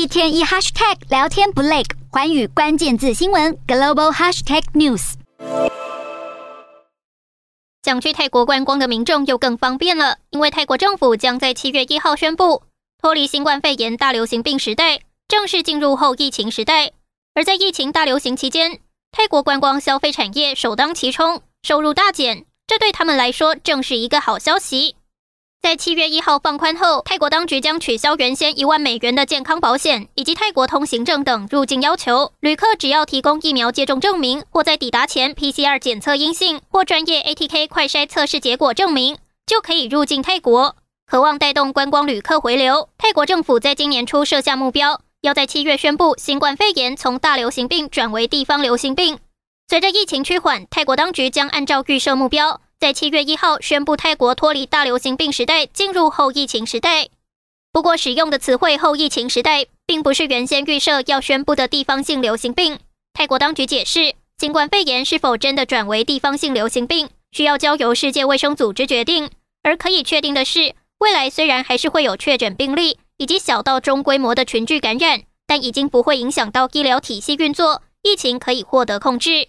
一天一 hashtag 聊天不累，寰宇关键字新闻 global hashtag news。想去泰国观光的民众又更方便了，因为泰国政府将在七月一号宣布脱离新冠肺炎大流行病时代，正式进入后疫情时代。而在疫情大流行期间，泰国观光消费产业首当其冲，收入大减，这对他们来说正是一个好消息。在七月一号放宽后，泰国当局将取消原先一万美元的健康保险以及泰国通行证等入境要求。旅客只要提供疫苗接种证明，或在抵达前 PCR 检测阴性或专业 ATK 快筛测试结果证明，就可以入境泰国。渴望带动观光旅客回流，泰国政府在今年初设下目标，要在七月宣布新冠肺炎从大流行病转为地方流行病。随着疫情趋缓，泰国当局将按照预设目标。在七月一号宣布泰国脱离大流行病时代，进入后疫情时代。不过，使用的词汇“后疫情时代”并不是原先预设要宣布的地方性流行病。泰国当局解释，新冠肺炎是否真的转为地方性流行病，需要交由世界卫生组织决定。而可以确定的是，未来虽然还是会有确诊病例以及小到中规模的群聚感染，但已经不会影响到医疗体系运作，疫情可以获得控制。